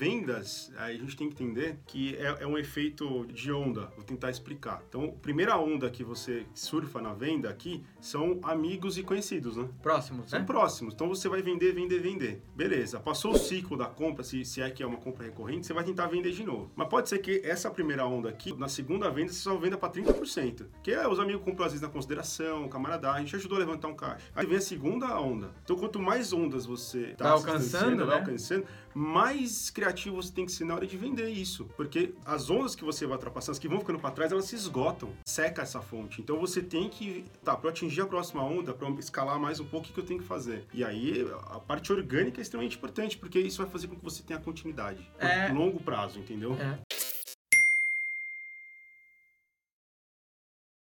vendas, aí a gente tem que entender que é, é um efeito de onda. Vou tentar explicar. Então, a primeira onda que você surfa na venda aqui são amigos e conhecidos, né? Próximos, São né? próximos. Então você vai vender, vender, vender. Beleza. Passou o ciclo da compra, se, se é que é uma compra recorrente, você vai tentar vender de novo. Mas pode ser que essa primeira onda aqui, na segunda venda, você só venda para 30%. Que é os amigos compram às vezes na consideração, camaradagem, te ajudou a levantar um caixa. Aí vem a segunda onda. Então quanto mais ondas você tá Vai alcançando, vai né? alcançando, mais criativo você tem que ser na hora de vender isso. Porque as ondas que você vai ultrapassando, as que vão ficando para trás, elas se esgotam. Seca essa fonte. Então você tem que, tá, para atingir a próxima onda, para escalar mais um pouco, o que eu tenho que fazer? E aí a parte orgânica é extremamente importante, porque isso vai fazer com que você tenha continuidade. Por É. longo prazo, entendeu? É.